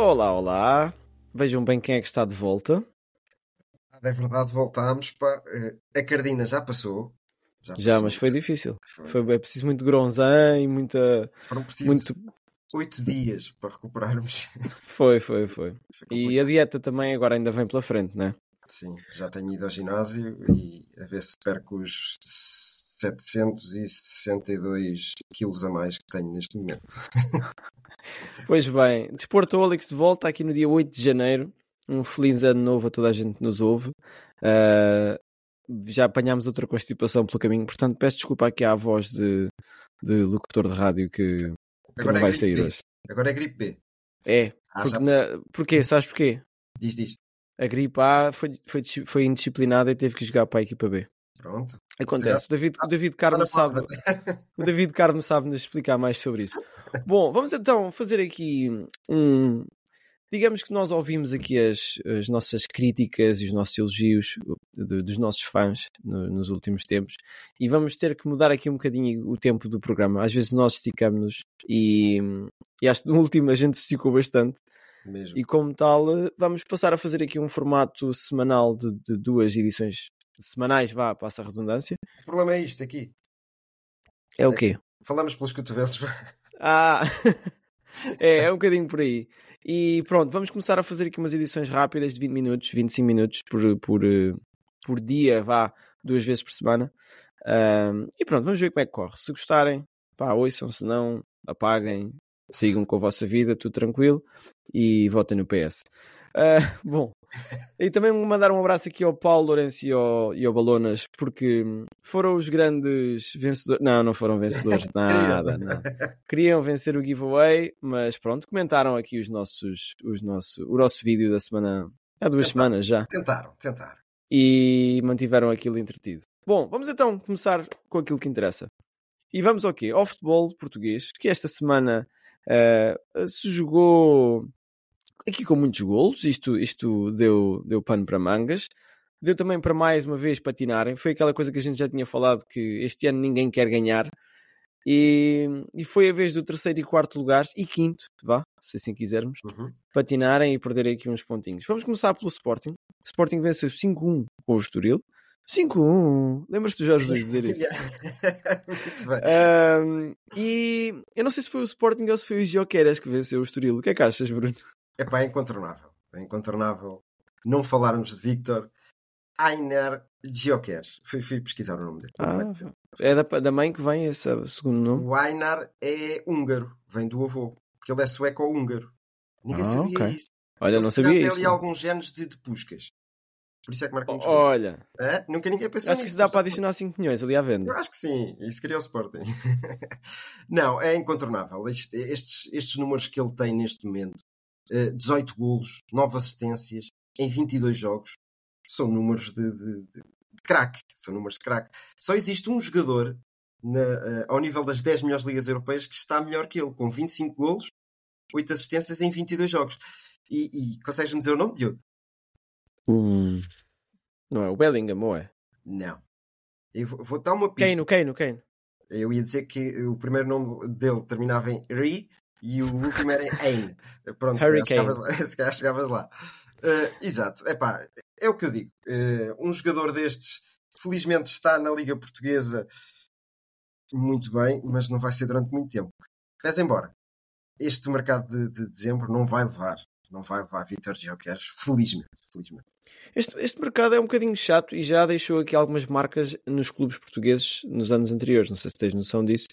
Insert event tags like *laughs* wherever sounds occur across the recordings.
Olá, olá. Vejam bem quem é que está de volta. É verdade, voltámos. Pá. Eh, A Cardina já passou. Já, passou. mas foi difícil. Foi. Foi é preciso muito gronzão e muita. Foram precisos Muito. oito dias para recuperarmos. *laughs* Foi, foi, foi. Foi E a dieta também agora ainda vem pela frente, né? Sim, já tenho ido ao ginásio e a ver se perco os 762 quilos a mais que tenho neste momento. *laughs* Pois bem, Desporto Olix de volta aqui no dia 8 de janeiro. Um feliz ano novo a toda a gente que nos ouve. Ah, já apanhámos outra constipação pelo caminho, portanto peço desculpa aqui à voz de, de locutor de rádio que, que não vai gripe sair B. hoje. Agora é gripe B. É, Ah, porque na... porquê? Sabes porquê? Diz, diz. A gripe A foi, foi, foi indisciplinada e teve que jogar para a equipa B. Pronto. Acontece. O David, o David Carmo sabe, *laughs* o David Carmo sabe nos explicar mais sobre isso. Bom, vamos então fazer aqui um. Digamos que nós ouvimos aqui as, as nossas críticas e os nossos elogios de- dos nossos fãs no- nos últimos tempos e vamos ter que mudar aqui um bocadinho o tempo do programa. Às vezes nós esticamos-nos e, e acho que no último a gente esticou bastante. Mesmo. E como tal, eh, vamos passar a fazer aqui um formato semanal de, de duas edições semanais, vá, passa a redundância. O problema é isto aqui. É o quê? Falamos pelos cotovelos. *laughs* Ah, *laughs* é, é um bocadinho por aí. E pronto, vamos começar a fazer aqui umas edições rápidas de 20 minutos, 25 minutos por, por, eh, por dia, vá, duas vezes por semana. Ahm, e pronto, vamos ver como é que corre. Se gostarem, pá, ouçam, se não, apaguem, sigam com a vossa vida, tudo tranquilo e votem no PS. Ah, *laughs* bom, e também mandar um abraço aqui ao Paulo Lourenço e ao, e ao Balonas, porque foram os grandes vencedores. Não, não foram vencedores *laughs* de nada. Queriam vencer o giveaway, mas pronto, comentaram aqui os nossos, os nosso, o nosso vídeo da semana. Há duas Tentaram. semanas já. Tentaram, tentaram. E mantiveram aquilo entretido. Bom, vamos então começar com aquilo que interessa. E vamos ao quê? Ao futebol português, que esta semana eh, se jogou aqui com muitos golos, isto, isto deu, deu pano para mangas. Deu também para mais uma vez patinarem. Foi aquela coisa que a gente já tinha falado que este ano ninguém quer ganhar. E, e foi a vez do terceiro e quarto lugar e quinto, vá, se assim quisermos, Uhum. patinarem e perderem aqui uns pontinhos. Vamos começar pelo Sporting. O Sporting venceu 5-1 com o Estoril. 5-1! Lembras-te do Jorge Luís dizer isso? *laughs* Muito bem. Ahm, e eu não sei se foi o Sporting ou se foi o Joqueras que venceu o Estoril. O que é que achas, Bruno? Epá, é incontornável. É incontornável não falarmos de Victor Ainer Gioqueres. Fui, fui pesquisar o nome dele. Ah, é da, da mãe que vem esse segundo nome? O Einar é húngaro, vem do avô, porque ele é sueco ou húngaro. Ninguém Ah, sabia ok. isso. Olha, Ele não sabia isso. ali alguns genes de, de puscas. Por isso é que marca. Olha, Hã? Nunca ninguém pensou acho que se dá para adicionar 5 milhões ali à venda. Eu acho que sim, isso queria o Sporting. *laughs* não, é incontornável. Este- estes, estes números que ele tem neste momento, 18 golos, 9 assistências em 22 jogos, são números de, de, de, de craque. São números de craque. Só existe um jogador na, eh, ao nível das 10 melhores ligas europeias que está melhor que ele, com 25 golos, 8 assistências em 22 jogos. E, e consegues-me dizer o nome, Diogo? Hum. Não é o Bellingham, ou é? Não. Eu vou, vou dar uma pista. Kane, o Kane, o Kane. Eu ia dizer que o primeiro nome dele terminava em Ri e o último era em. Pronto, se calhar Hurricane. chegavas lá. *laughs* Se calhar chegavas lá. Eh, exato. Epá, é o que eu digo. Eh, um jogador destes, felizmente, está na Liga Portuguesa muito bem, mas não vai ser durante muito tempo. Mas embora, este mercado de, de dezembro não vai levar. Não vai levar Vitor Gioqueres, felizmente. felizmente. Este, este mercado é um bocadinho chato e já deixou aqui algumas marcas nos clubes portugueses nos anos anteriores. Não sei se tens noção disso.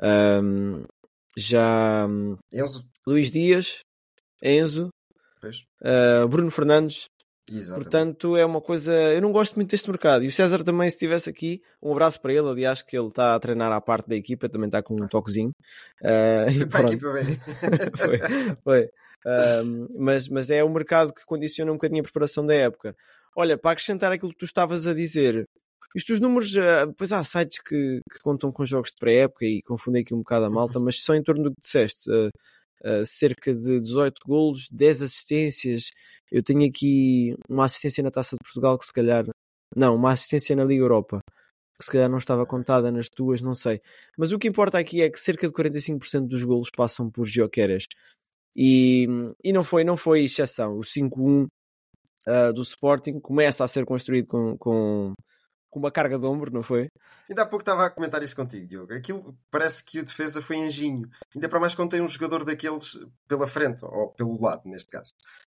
Ahm, já hum, Enzo, Luís Dias, Enzo, ah, Bruno Fernandes. exatamente. Portanto, é uma coisa. Eu não gosto muito deste mercado. E o César também, se estivesse aqui, um abraço para ele. Aliás, que ele está a treinar à parte da equipa, também está com um toquezinho. Ah, *laughs* *laughs* e Vai pronto. aqui para ver. *laughs* foi, foi. Um, mas, mas é o mercado que condiciona um bocadinho a preparação da época. Olha, para acrescentar aquilo que tu estavas a dizer, isto os números, uh, depois há sites que, que contam com jogos de pré-época e confundem aqui um bocado a malta, mas são em torno do que disseste. Uh, uh, cerca de 18 golos, 10 assistências. Eu tenho aqui uma assistência na Taça de Portugal que se calhar. Não, uma assistência na Liga Europa que se calhar não estava contada nas tuas, não sei. Mas o que importa aqui é que cerca de 45% dos golos passam por Gioqueres. E, e não foi não foi exceção. O 5-1 uh, do Sporting começa a ser construído com, com, com uma carga de ombro, não foi? Ainda há pouco estava a comentar isso contigo, Diogo. Aquilo parece que o defesa foi engenho. Ainda para mais quando tem um jogador daqueles pela frente, ou pelo lado, neste caso.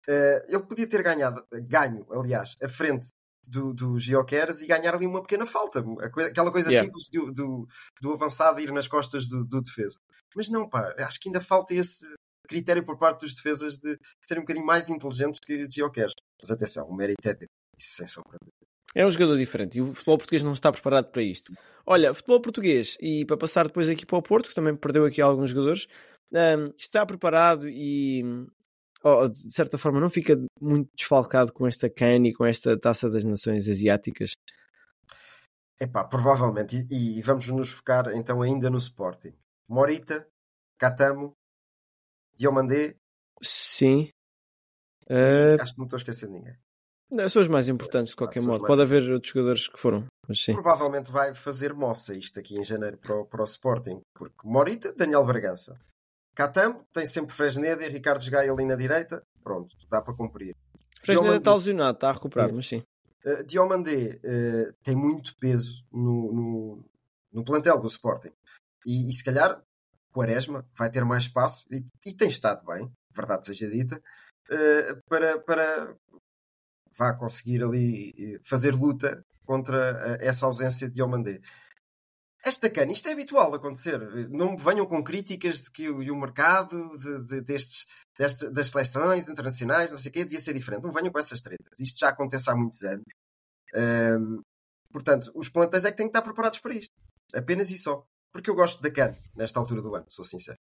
Uh, ele podia ter ganhado, ganho, aliás, a frente do, do Geoqueres e ganhar ali uma pequena falta. Aquela coisa yeah. simples do, do, do, avançado ir nas costas do, do, defesa. Mas não, pá, acho que ainda falta esse critério por parte dos defesas de serem um bocadinho mais inteligentes que Geoqueres. Mas atenção, o mérito é dele, isso sem sombra é um jogador diferente e o futebol português não está preparado para isto. Olha, futebol português, e para passar depois aqui para o Porto, que também perdeu aqui alguns jogadores, um, está preparado e oh, de certa forma não fica muito desfalcado com esta CAN e com esta taça das nações asiáticas? Epá, provavelmente. E, e vamos nos focar então ainda no Sporting. Morita, Catamo, Diomandé. Sim. Uh... Acho que não estou a esquecer de ninguém. São os mais importantes de qualquer modo. Pode haver outros jogadores que foram, mas sim. Provavelmente vai fazer moça isto aqui em janeiro para o, para o Sporting. Porque Morita, Daniel Bragança. Catambo tem sempre Fresneda e Ricardo Gaia ali na direita. Pronto, dá para cumprir. Fresneda está lesionado, está a recuperar, sim. mas sim. Uh, Diomandé uh, tem muito peso no, no, no, plantel do Sporting. E, e, se calhar Quaresma vai ter mais espaço e, e tem estado bem, verdade seja dita, uh, para, para vá conseguir ali fazer luta contra essa ausência de Diomandé. Esta cana, isto é habitual acontecer. Não venham com críticas de que o, o mercado de, de, destes, deste, das seleções internacionais, não sei o quê, devia ser diferente. Não venham com essas tretas. Isto já acontece há muitos anos. Um, portanto, os plantéis é que têm que estar preparados para isto. Apenas e só. Porque eu gosto da CAN nesta altura do ano, sou sincero.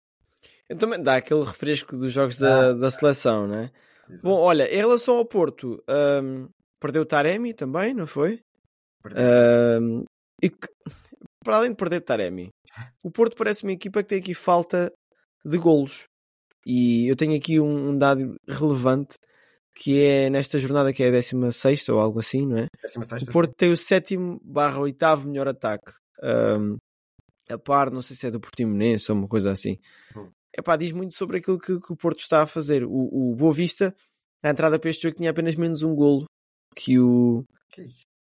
Eu também dá aquele refresco dos jogos da, da seleção, não é? Exato. Bom, olha, em relação ao Porto, um, perdeu o Taremi também, não foi? Um, e que, para além de perder Taremi, o Porto parece uma equipa que tem aqui falta de golos. E eu tenho aqui um, um dado relevante que é nesta jornada que é a 16 ou algo assim, não é? 16, o Porto sim. tem o sétimo barra oitavo melhor ataque. Um, a par, não sei se é do Portimonense ou uma coisa assim. Hum. Epá, diz muito sobre aquilo que, que, o Porto está a fazer. O, o Boa Vista, a entrada para este jogo tinha apenas menos um golo que o,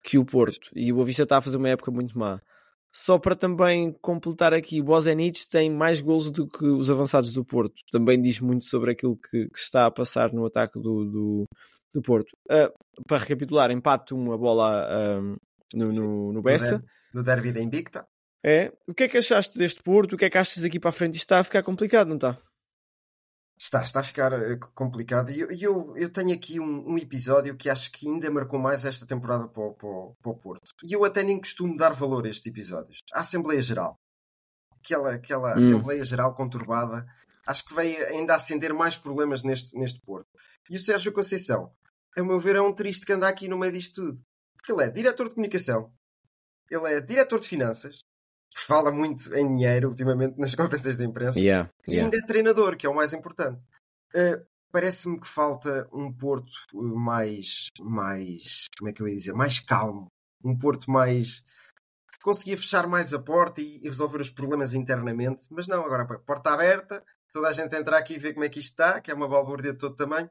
que o Porto. E o Boa Vista está a fazer uma época muito má. Só para também completar aqui, o Bozenic tem mais golos do que os avançados do Porto. Também diz muito sobre aquilo que, que está a passar no ataque do, do, do Porto. Uh, para recapitular, empate uma bola uh, no, no, no Bessa. No derby da Invicta. É. O que é que achaste deste Porto? O que é que achas daqui para a frente? Isto está a ficar complicado, não está? Está, está a ficar uh, complicado. E eu, eu, eu, tenho aqui um, um, episódio que acho que ainda marcou mais esta temporada para o, para, para o Porto. E eu até nem costumo dar valor a estes episódios. A Assembleia Geral. Aquela, aquela hum. Assembleia Geral conturbada. Acho que veio ainda acender mais problemas neste, neste Porto. E o Sérgio Conceição, a meu ver, é um triste que anda aqui no meio disto tudo. Porque ele é diretor de comunicação, ele é diretor de finanças, fala muito em dinheiro ultimamente nas *laughs* conferências de imprensa yeah, yeah. e ainda é treinador, que é o mais importante. Uh, Parece-me que falta um Porto mais, mais, como é que eu ia dizer, mais calmo, um Porto mais que conseguia fechar mais a porta e, e resolver os problemas internamente, mas não, agora a porta aberta, toda a gente entra aqui e vê como é que isto está, que é uma balbúrdia de todo tamanho.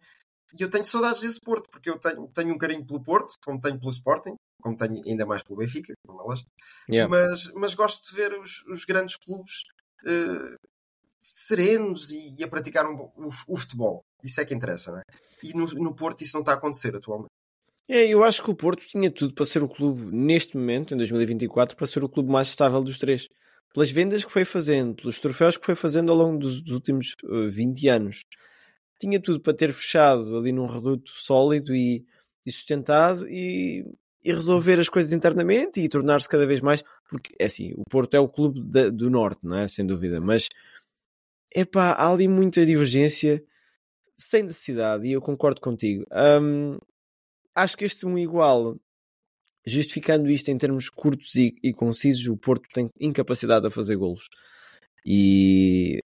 E eu tenho saudades desse Porto, porque eu tenho, tenho um carinho pelo Porto, como tenho pelo Sporting, como tenho ainda mais pelo Benfica, como é lógico. Yeah. Mas, mas gosto de ver os, os grandes clubes uh, serenos e, e, a praticar um, o, o, futebol. Isso é que interessa, não é? E no, no Porto isso não está a acontecer atualmente. É, eu acho que o Porto tinha tudo para ser o clube, neste momento, em 2024, para ser o clube mais estável dos três. Pelas vendas que foi fazendo, pelos troféus que foi fazendo ao longo dos, dos últimos uh, eh, 20 anos. Tinha tudo para ter fechado ali num reduto sólido e, e sustentado e e resolver as coisas internamente e tornar-se cada vez mais. Porque, é assim, o Porto é o clube da, do Norte, não é? Sem dúvida, mas epá, há ali muita divergência. sem necessidade, e eu concordo contigo. Hum, acho que este um igual, justificando isto em termos curtos e, e concisos, o Porto tem incapacidade a fazer golos. E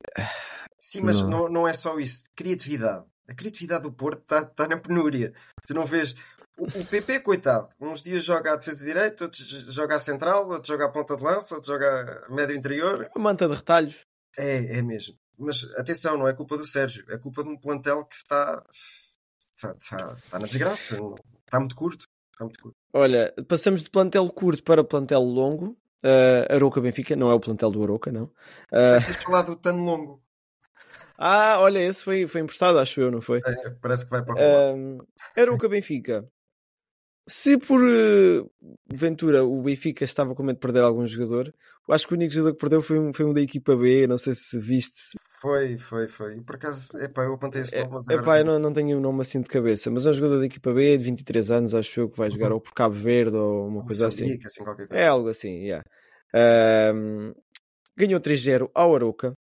Sim, mas Não. não, não é só isso. Criatividade. A criatividade do Porto está tá na penúria. Tu não vês. O, o PP, coitado, uns dias joga a defesa de direito, outros joga a central, outros joga a ponta de lança, outros joga a médio interior. a manta de retalhos. É, é mesmo. Mas atenção, não é culpa do Sérgio, é culpa de um plantel que está. está, está, está na desgraça. Está muito curto. Está muito curto. Olha, passamos de plantel curto para plantel longo. Uh, Aroca Benfica, não é o plantel do Aroca, não. Uh, Tens falar do Tano Longo. ah, olha, esse foi, foi emprestado, acho eu, não foi? É, parece que vai para o uh, Um, Aroca Benfica. Se por uh, ventura o Benfica estava com medo de perder algum jogador, eu acho que o único jogador que perdeu foi um, foi um da equipa B, não sei se viste. Foi, foi, foi. Por acaso, epá, eu apontei esse nome, mas É, epá, eu não, não tenho o nome assim de cabeça, mas é um jogador da equipa B de 23 anos, acho eu, que vai jogar ou por Cabo Verde ou uma coisa assim. Assim coisa. É algo assim, yeah. Um, ganhou 3-0 ao Aroca.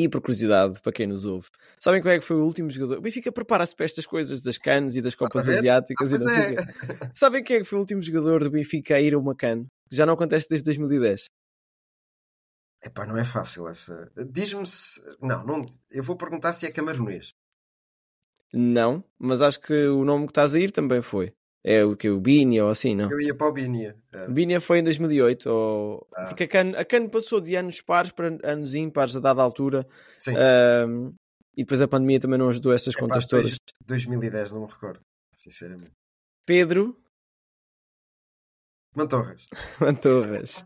E por curiosidade, para quem nos ouve, sabem qual é que foi o último jogador? O Benfica prepara-se para estas coisas das canas e das Copas? Asiáticas Ah, e não sei é. *laughs* Sabem quem é que foi o último jogador do Benfica a ir a uma CAN? Já não acontece desde 2010. Epá, não é fácil essa. Diz-me se. Não, não, eu vou perguntar se é camaronês. Não, mas acho que o nome que estás a ir também foi. É o que? O Bini ou assim, não? Eu ia para o Binia. O Bini foi em 2008. Ou... Ah. Porque a CAN, a CAN passou de anos pares para anos ímpares a dada altura. Sim. Um, e depois a pandemia também não ajudou essas Epá, contas todas. 2010, não me recordo. Sinceramente. Pedro Mantorras. *laughs* Mantorras.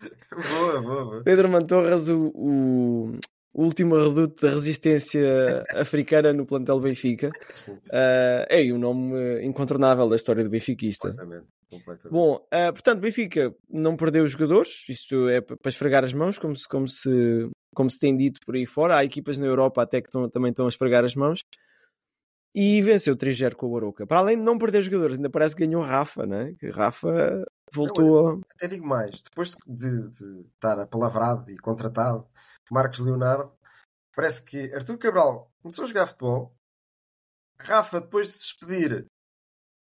*laughs* boa, boa, boa. Pedro Mantorras, o, o, o último reduto da resistência *laughs* africana no plantel Benfica. Ah, é um nome incontornável da história do benfiquista. completamente. completamente. Bom, ah, portanto, Benfica não perdeu os jogadores, isto é para esfregar as mãos, como se, como se, como se tem dito por aí fora. Há equipas na Europa até que estão- também estão a esfregar as mãos. E venceu 3-0 com o Aroca. Para além de não perder jogadores, ainda parece que ganhou Rafa, né? Que Rafa voltou a. Até digo mais, depois de, de estar apalavrado e contratado, Marcos Leonardo, parece que Artur Cabral começou a jogar futebol, Rafa, depois de se despedir,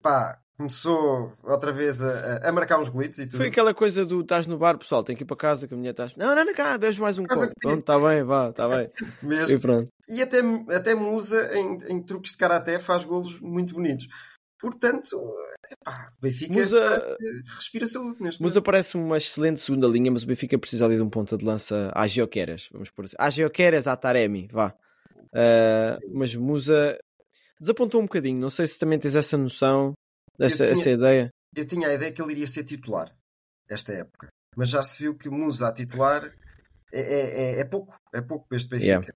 pá, começou outra vez a, a- marcar uns golitos e tudo. Foi aquela coisa do estás no bar, pessoal, tem que ir para casa que a mulher está. Não, não, não, cá, bebes mais um copo. Pronto, está bem, vá, está bem. *laughs* mesmo. E pronto. E até, até Musa, em, em truques de karaté, faz golos muito bonitos. Portanto, epá, Benfica Musa- que respira saúde neste Musa parece uma excelente segunda linha, mas o Benfica precisa ali de um ponta de lança à Geoqueras, vamos por assim. À Geoqueras, à Taremi, vá. Ah, mas Musa desapontou um bocadinho, não sei se também tens essa noção, essa, tinha- essa ideia. eu tinha a ideia que ele iria ser titular esta época. Mas já se viu que Musa a titular é, é, é- é pouco. É pouco para este Benfica. Yeah.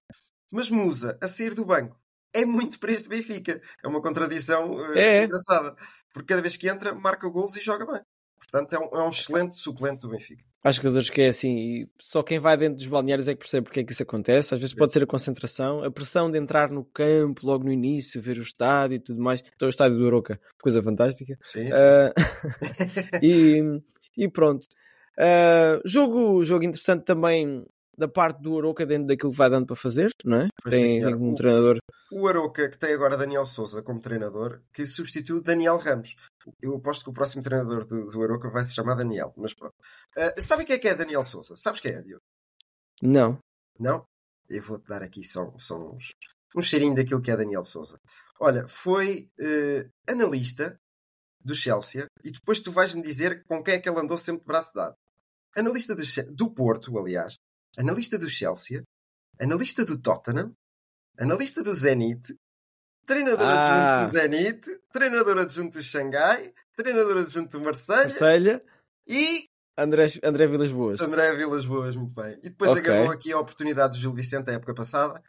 Mas Musa a sair do banco é muito para este Benfica. É uma contradição eh, É. engraçada. Porque cada vez que entra, marca golos e joga bem. Portanto, é um, é um excelente suplente do Benfica. Há jogadores que é assim, e só quem vai dentro dos balneários é que percebe porque é que isso acontece. Às vezes pode ser a concentração, a pressão de entrar no campo logo no início, ver o estádio e tudo mais. Então, o estádio do Oroca, coisa fantástica. Sim, sim, Ah, *laughs* e, e pronto. Ah, jogo, jogo interessante também da parte do Oroca dentro daquilo que vai dando para fazer, não é? Sim, Tem, senhor. tem um O- treinador. O Aroca, que tem agora Daniel Souza como treinador, que substitui Daniel Ramos. Eu aposto que o próximo treinador do, do Aroca vai se chamar Daniel, mas pronto. Uh, sabe quem é que é Daniel Souza? Sabes quem é, Diogo? Não. Não? Eu vou-te dar aqui só, só uns, um cheirinho daquilo que é Daniel Souza. Olha, foi uh, analista do Chelsea e depois tu vais-me dizer com quem é que ele andou sempre de braço dado. Analista Che- do Porto, aliás. Analista do Chelsea. Analista do Tottenham. Analista do Zenit. Treinador Ah. adjunto do Zenit. Treinador adjunto do Xangai. Treinador adjunto do Marselha. Marselha, E André, André Vilas Boas. André Vilas Boas, muito bem. E depois Ok. agarrou aqui a oportunidade do Gil Vicente a época passada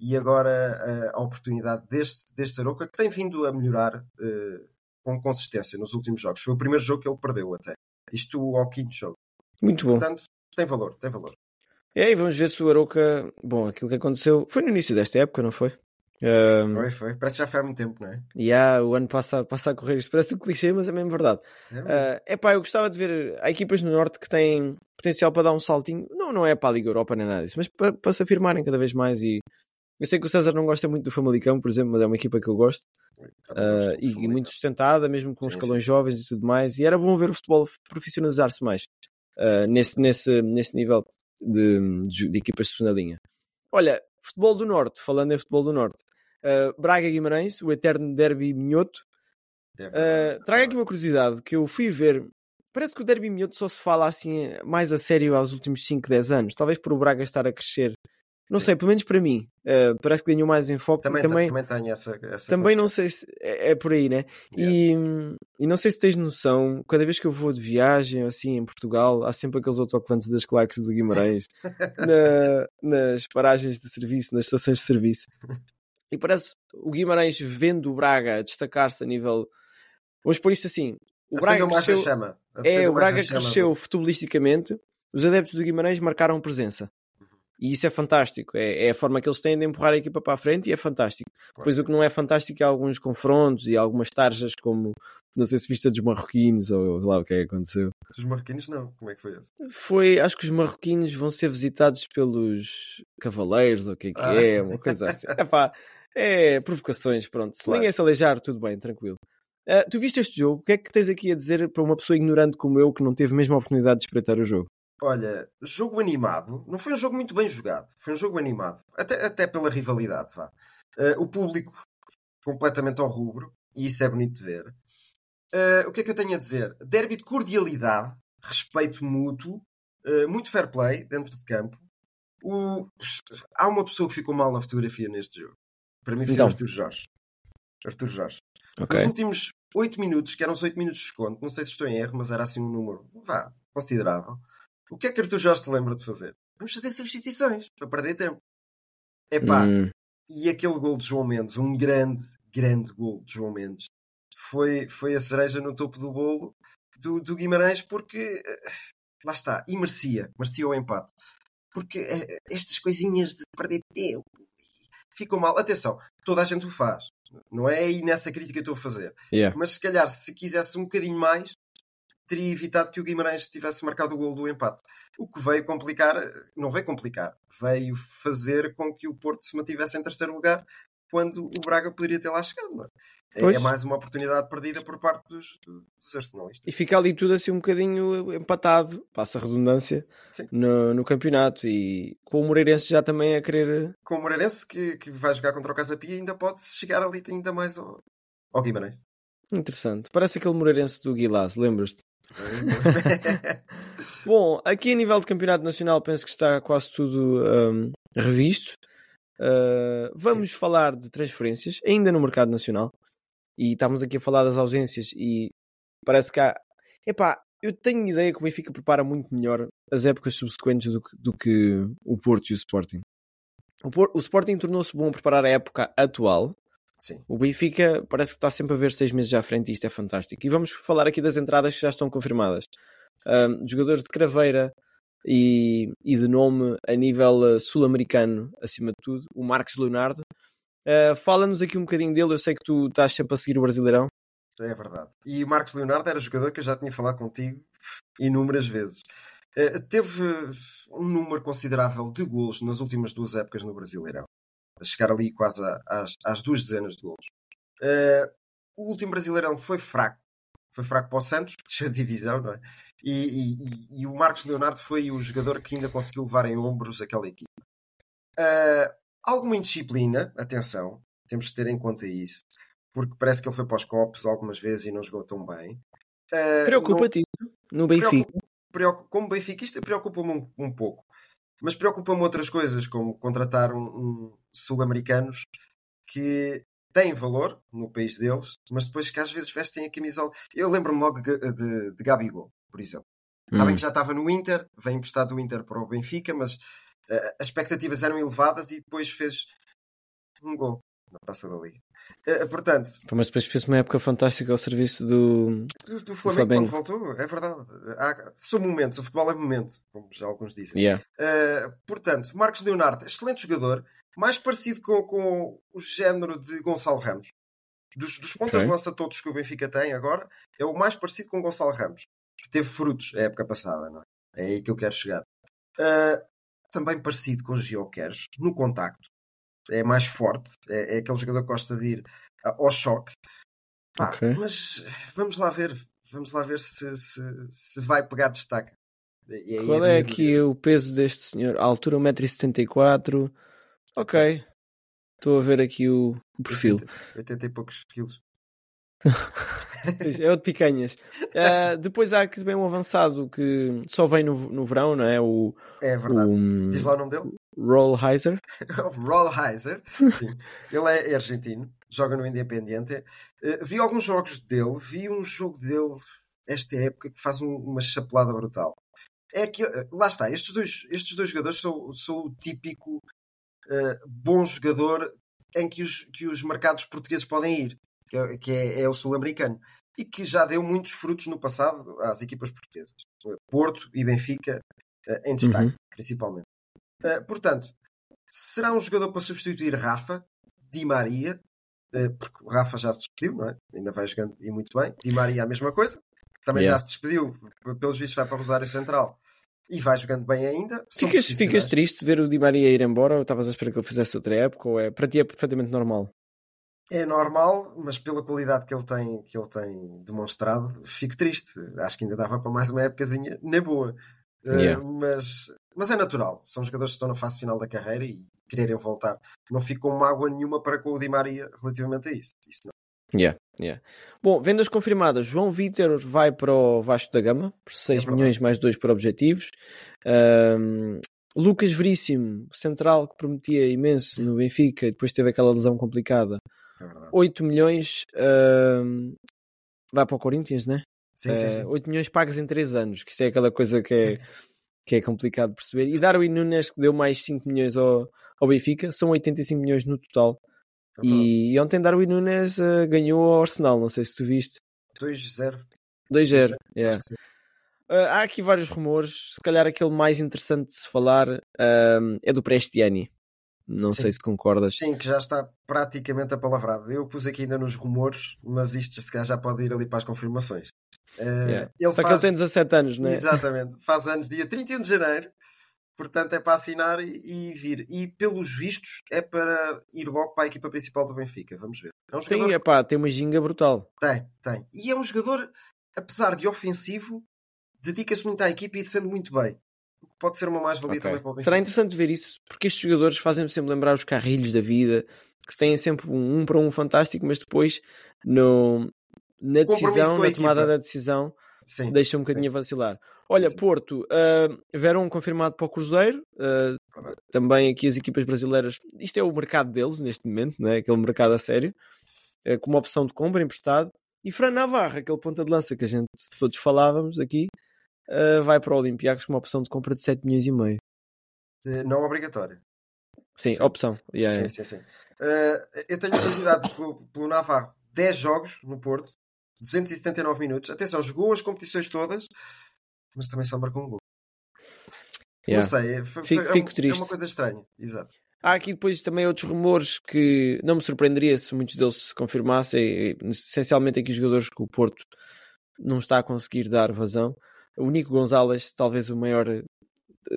e agora eh, a oportunidade deste, deste Aroca que tem vindo a melhorar eh, com consistência nos últimos jogos. Foi o primeiro jogo que ele perdeu até. Isto ao quinto jogo. Muito bom. Portanto, tem valor, tem valor. E aí vamos ver se o Aroca. Bom, aquilo que aconteceu foi no início desta época, não foi? Um, Foi, foi. Parece que já foi há muito tempo, não é? e há, o ano passa, passa a correr. Isto parece um clichê, mas é mesmo verdade. É, é pá, eu gostava de ver. Há equipas no Norte que têm potencial para dar um saltinho. Não, não é para a Liga Europa nem nada disso, mas para, para se afirmarem cada vez mais e, Eu sei que o César não gosta muito do Famalicão, por exemplo, mas é uma equipa que eu gosto. Uh, e muito sustentada, mesmo com sim, escalões sim. jovens e tudo mais. E era bom ver o futebol profissionalizar-se mais uh, nesse, nesse, nesse nível de, de, de, equipas de segunda linha. Olha, futebol do Norte, falando em futebol do Norte, uh, Braga Guimarães, o eterno derby minhoto. Uh, trago aqui uma curiosidade que eu fui ver. Parece que o derby minhoto só se fala assim mais a sério aos últimos 5, 10 anos. Talvez por o Braga estar a crescer não Sim. sei, pelo menos para mim, uh, parece que ganhou mais enfoque. Também, também, também tenho essa, essa Também não sei se é, é por aí, né? Yeah. E, e não sei se tens noção, cada vez que eu vou de viagem assim em Portugal, há sempre aqueles autocolantes das claques do Guimarães *laughs* na, nas paragens de serviço, nas estações de serviço. E parece o Guimarães vendo o Braga destacar-se a nível. Vamos pôr isto assim: o Braga cresceu, chama. É, o Braga cresceu futebolisticamente, os adeptos do Guimarães marcaram presença. E isso é fantástico. É, é, a forma que eles têm de empurrar a equipa para a frente e é fantástico. Depois o que não é fantástico é alguns confrontos e algumas tarjas como não sei se vista dos marroquinos ou lá o que é que aconteceu. Dos marroquinos não, como é que foi isso? Foi, acho que os marroquinos vão ser visitados pelos cavaleiros ou o que é que ah. é, uma coisa assim. *laughs* Epá, é provocações, pronto. Se claro. ninguém se aleijar, tudo bem, tranquilo. Uh, tu viste este jogo, o que é que tens aqui a dizer para uma pessoa ignorante como eu que não teve mesmo a oportunidade de espreitar o jogo? Olha, jogo animado. Não foi um jogo muito bem jogado. Foi um jogo animado. Até, até pela rivalidade, vá. Uh, o público completamente ao rubro. E isso é bonito de ver. Uh, o que é que eu tenho a dizer? Derby de cordialidade, respeito mútuo, uh, muito fair play dentro de campo. O... Há uma pessoa que ficou mal na fotografia neste jogo. Para mim foi então. Arthur Jorge. Arthur Jorge. Okay. Os últimos 8 minutos, que eram os 8 minutos de desconto, não sei se estou em erro, mas era assim um número, vá, considerável. O que é que Arthur Jorge te lembra de fazer? Vamos fazer substituições para perder tempo. Epá, hum. e aquele gol de João Mendes, um grande, grande gol de João Mendes, foi, foi a cereja no topo do bolo do, do Guimarães porque eh, lá está, e merecia, merecia o empate. Porque uh, estas coisinhas de perder tempo ficam mal. Atenção, toda a gente o faz. Não é aí nessa crítica que eu estou a fazer. Yeah. Mas se calhar, se quisesse um bocadinho mais, teria evitado que o Guimarães tivesse marcado o gol do empate. O que veio complicar, não veio complicar, veio fazer com que o Porto se mantivesse em terceiro lugar quando o Braga poderia ter lá chegado. É? é, mais uma oportunidade perdida por parte dos, dos arsenalistas. E fica ali tudo assim um bocadinho empatado, passa a redundância, no, no, campeonato. E com o Moreirense já também a querer. Com o Moreirense que, que vai jogar contra o Casa Pia, ainda pode chegar ali ainda mais ao, ao Guimarães. Interessante. Parece aquele Moreirense do Guilás, lembras-te? *laughs* Bom, aqui a nível de campeonato nacional penso que está quase tudo um, revisto. Uh, vamos Sim. falar de transferências, ainda no mercado nacional. E estamos aqui a falar das ausências e parece que há. Epá, eu tenho ideia que o Benfica prepara muito melhor as épocas subsequentes do que, do que o Porto e o Sporting. O, o Sporting tornou-se bom a preparar a época atual, Sim. O Benfica parece que está sempre a ver seis meses à frente e isto é fantástico. E vamos falar aqui das entradas que já estão confirmadas. Um, jogadores de craveira e, e de nome a nível uh, sul-americano, acima de tudo, o Marcos Leonardo. Uh, Fala-nos aqui um bocadinho dele. Eu sei que tu estás sempre a seguir o Brasileirão. É verdade. E o Marcos Leonardo era jogador que eu já tinha falado contigo inúmeras vezes. Uh, teve um número considerável de golos nas últimas duas épocas no Brasileirão chegar ali quase às, às duas dezenas de golos. Uh, o último Brasileirão foi fraco, foi fraco para o Santos, *laughs* que a divisão, não é? E, e, e, o Marcos Leonardo foi o jogador que ainda conseguiu levar em ombros aquela equipa. Uh, alguma indisciplina, atenção, temos de ter em conta isso, porque parece que ele foi para os copos algumas vezes e não jogou tão bem. Uh, Preocupa-te no Benfica. Preocupa, preocupa, como benfiquista, preocupa-me um, um pouco. Mas preocupa-me outras coisas, como contratar um, um sul-americanos que têm valor no país deles, mas depois que às vezes vestem a camisola. Eu lembro-me logo de, de, de Gabigol, por exemplo. Hum. Está bem que já estava no Inter, vem emprestado do Inter para o Benfica, mas uh, as expectativas eram elevadas e depois fez um gol na taça da Liga. Uh, portanto, mas depois fez uma época fantástica ao serviço do, do, do, Flamengo, do Flamengo. quando voltou, é verdade. Há, são momentos, o futebol é momento, como já alguns dizem. Yeah. Uh, portanto, Marcos Leonardo, excelente jogador, mais parecido com, com o género de Gonçalo Ramos. Dos, dos pontas okay. de lança todos que o Benfica tem agora, é o mais parecido com Gonçalo Ramos, que teve frutos a época passada, não é? É aí que eu quero chegar. Uh, também parecido com Gio Queres, no contacto, é mais forte, é, é aquele jogador que gosta de ir ao choque. Pá, Ok. Mas vamos lá ver, vamos lá ver se, se, se vai pegar destaque. Qual é minha aqui o peso deste senhor? A altura 1,74m. Ok. Estou a ver aqui o, o perfil. 80, 80 e poucos quilos. É o de picanhas. Ah, depois há aqui também um avançado que só vem no, no verão, não é? O, É verdade. o Diz lá o nome dele? Rollheiser. *laughs* Rollheiser. Sim. Ele é argentino, joga no Independiente. Eh, vi alguns jogos dele, vi um jogo dele esta época que faz um- uma chapelada brutal. É que, eh, lá está, estes dois, estes dois jogadores são, são o típico eh, bom jogador em que os, que os mercados portugueses podem ir, que é, que é- é o sul-americano. E que já deu muitos frutos no passado às equipas portuguesas. Porto e Benfica eh, em destaque, Uhum. principalmente. Eh, portanto, será um jogador para substituir Rafa, Di Maria, eh, porque o Rafa já se despediu, não é? Ainda vai jogando e muito bem. Di Maria a mesma coisa, também Yeah. já se despediu, pelos vistos vai para o Rosário Central e vai jogando bem ainda. Ficas, ficas triste ver o Di Maria ir embora ou estavas a esperar que ele fizesse outra época? Ou é, para ti é perfeitamente normal? É normal, mas pela qualidade que ele tem, que ele tem demonstrado, fico triste. Acho que ainda dava para mais uma épocazinha na boa. Eh, Yeah. mas, mas é natural. São jogadores que estão na fase final da carreira e quererem voltar. Não fico com mágoa nenhuma para com o Di Maria relativamente a isso. Isso não. Yeah, yeah. Bom, vendas confirmadas. João Vitor vai para o Vasco da Gama por 6 verdade. milhões mais 2 por objetivos. Ahm, Lucas Veríssimo, central que prometia imenso no Benfica e depois teve aquela lesão complicada. É verdade. 8 milhões ahm, vai para o Corinthians, né? Sim, sim, sim. Eh, 8 milhões pagos em 3 anos, que isso é aquela coisa que é, *laughs* que é complicado de perceber. E Darwin Nunes, que deu mais 5 milhões ao, ao Benfica, são 85 milhões no total. É verdade. E ontem Darwin Nunes eh, ganhou ao Arsenal, não sei se tu viste. 2-0. 2-0. yeah. Sim. Eh, há aqui vários rumores. Se calhar aquele mais interessante de se falar ehm, é do Prestiani. Não Sim. sei se concordas. Sim, que já está praticamente apalavrado. Eu pus aqui ainda nos rumores, mas isto se calhar já pode ir ali para as confirmações. Eh, Yeah. ele Só que faz... ele tem 17 anos, não é? Exatamente. Faz anos dia 31 de janeiro. Portanto, é para assinar e, e vir. E pelos vistos, é para ir logo para a equipa principal do Benfica. Vamos ver. É um jogador. Tem, epá, tem uma ginga brutal. Tem, tem. E é um jogador, apesar de ofensivo, dedica-se muito à equipa e defende muito bem. Pode ser uma mais-valia Ok. também para o Benfica. Será interessante ver isso, porque estes jogadores fazem-me sempre lembrar os carrilhos da vida, que têm sempre um um para um fantástico, mas depois no, na decisão, com na tomada equipa. da decisão, Sim. deixa um bocadinho a vacilar. Olha, Sim. Porto, uh, Verão confirmado para o Cruzeiro, uh, também aqui as equipas brasileiras, isto é o mercado deles neste momento, né? aquele mercado a sério, uh, como opção de compra emprestado. E Fran Navarra, aquele ponta de lança que a gente todos falávamos aqui, uh, vai para o Olympiacos com uma opção de compra de 7 milhões e meio. Eh, Não obrigatório. Sim, Sim. opção. Yeah, Sim, sim, sim. Eh, eu tenho curiosidade *coughs* pelo, pelo Navarro. 10 jogos no Porto, 279 minutos. Atenção, jogou as competições todas, mas também só marcou um gol. yeah. Não sei, é- foi- Fico- foi- é, fico é triste. uma coisa estranha. Exato. Há aqui depois também outros rumores que não me surpreenderia se muitos deles se confirmassem. Essencialmente aqui os jogadores que o Porto não está a conseguir dar vazão. O Nico Gonzalez, talvez o maior. eh,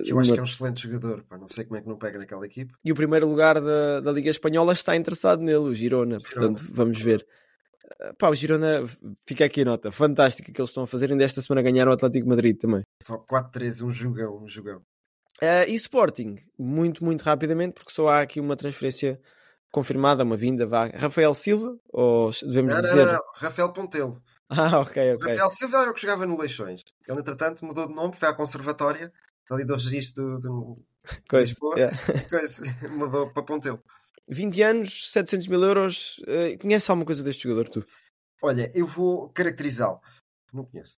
eu acho que é um excelente jogador. Pá. Não sei como é que não pega naquela equipe. E o primeiro lugar da, da Liga Espanhola está interessado nele, o Girona. Portanto, vamos ver. Ah, Pá, o Girona, fica aqui a nota. Fantástica que eles estão a fazer. Ainda esta semana ganharam o Atlético Madrid também. Só 4-3, um jogão, um jogão. Ah, e Sporting, muito, muito rapidamente, porque só há aqui uma transferência confirmada, uma vinda. Vá. Rafael Silva, ou devemos Não, não, dizer. não, não. Rafael Pontelo. *laughs* Ah, ok, ok. Rafael Silva era o que jogava no Leixões. Ele, entretanto, mudou de nome, foi à Conservatória, ali do registro do, Coisa, Lisboa. yeah. *laughs* coisa, mudou para Pontelo. 20 anos, 700 mil euros. eh, conhece alguma coisa deste jogador, tu? Olha, eu vou caracterizá-lo. Não conheço.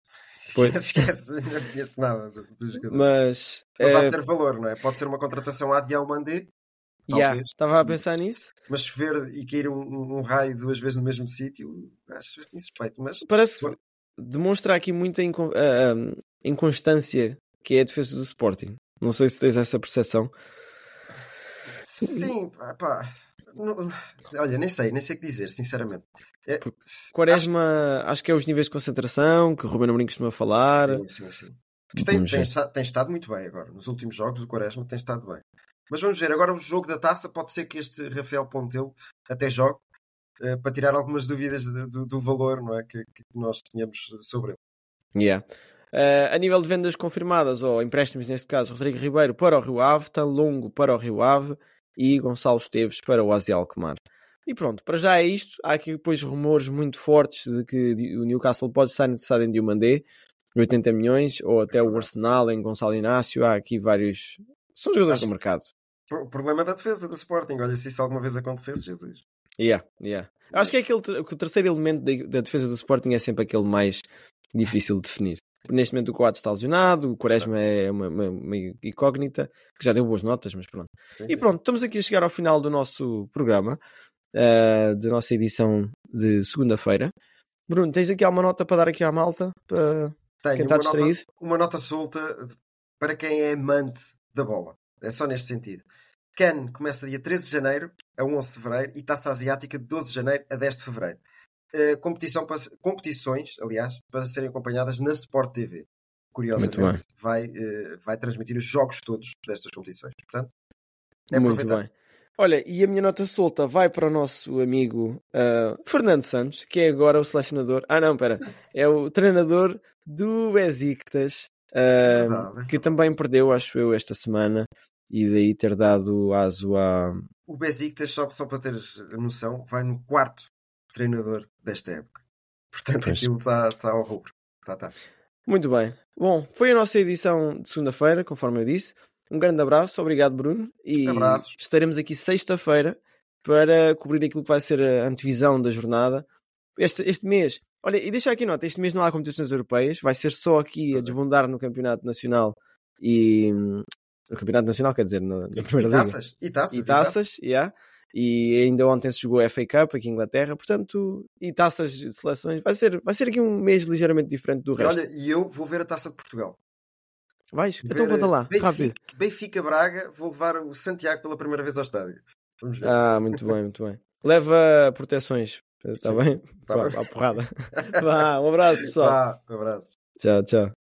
Pois. *laughs* Esquece, não conheço nada do, do jogador. Mas. Mas há eh, de ter valor, não é? Pode ser uma contratação à Dialmandé, yeah, talvez. estava a pensar nisso. mas chover e cair um, um- raio duas vezes no mesmo sítio, acho assim suspeito. Mas Parece se demonstra aqui muita ah, ah, inconstância que é a defesa do Sporting. Não sei se tens essa percepção. Sim, pá, pá. Não- olha, nem sei, nem sei o que dizer, sinceramente. É, Quaresma, acho... que é os níveis de concentração que o Ruben Amorim costuma falar. Sim, sim, sim. Tem, tem, tem estado muito bem agora. Nos últimos jogos, o Quaresma tem estado bem. Mas vamos ver, agora o jogo da taça, pode ser que este Rafael Pontelo até jogue uh, para tirar algumas dúvidas de, do, do, valor não é? que, que nós tínhamos sobre ele. Yeah. Uh, a nível de vendas confirmadas, ou empréstimos neste caso, Rodrigo Ribeiro para o Rio Ave, Longo para o Rio Ave e Gonçalo Esteves para o Azi Alkmaar. E pronto, para já é isto. Há aqui depois rumores muito fortes de que o Newcastle pode estar interessado em Diomandé, 80 milhões, ou até o Arsenal em Gonçalo Inácio. Há aqui vários. São jogadores Acho... do mercado. O problema da defesa do Sporting, olha, se isso alguma vez acontecesse, Jesus. Yeah, yeah. Acho que é aquele, o terceiro elemento da, defesa do Sporting é sempre aquele mais difícil de definir. Neste momento o Coates está lesionado, o Quaresma é uma, uma, uma, incógnita, que já deu boas notas, mas pronto. Sim, e pronto, estamos aqui a chegar ao final do nosso programa, uh, da nossa edição de segunda-feira. Bruno, tens aqui alguma nota para dar aqui à malta? Para Tenho, quem está distraído? Nota, uma nota solta para quem é amante da bola. É só neste sentido. Cannes começa dia 13 de janeiro a 11 de fevereiro e Taça Asiática de 12 de janeiro a 10 de fevereiro. Uh, competição para, competições, aliás, para serem acompanhadas na Sport TV. Curiosamente, vai, uh, vai transmitir os jogos todos destas competições. Portanto, é Muito bem. Olha, e a minha nota solta vai para o nosso amigo uh, Fernando Santos, que é agora o selecionador. Ah, não, espera. *laughs* É o treinador do Besiktas, uh, que também perdeu, acho eu, esta semana, e daí ter dado aso a. O Besiktas, só, só para teres noção, vai no quarto treinador desta época. Portanto, pois. aquilo está tá ao rubro. Tá, tá. Muito bem. Bom, foi a nossa edição de segunda-feira, conforme eu disse. Um grande abraço, obrigado Bruno. E Abraços. estaremos aqui sexta-feira para cobrir aquilo que vai ser a antevisão da jornada. Este, este mês, olha, e deixa aqui nota: este mês não há competições europeias, vai ser só aqui a é. desbundar no Campeonato Nacional e. No Campeonato Nacional, quer dizer, na, na Primeira e taças, Liga. E taças. E taças, e yeah. E ainda ontem se jogou a FA Cup aqui em Inglaterra, portanto, e taças de seleções. Vai ser, vai ser aqui um mês ligeiramente diferente do resto. Olha, e eu vou ver a taça de Portugal. Vais? Ver então conta lá, Benfica, rápido. Benfica Braga, vou levar o Santiago pela primeira vez ao estádio. Vamos ver. Ah, muito bem, muito bem. Leva proteções, está bem? Tá Vá, porrada. *laughs* Vá, um abraço, pessoal. Vá, um abraço. Tchau, tchau.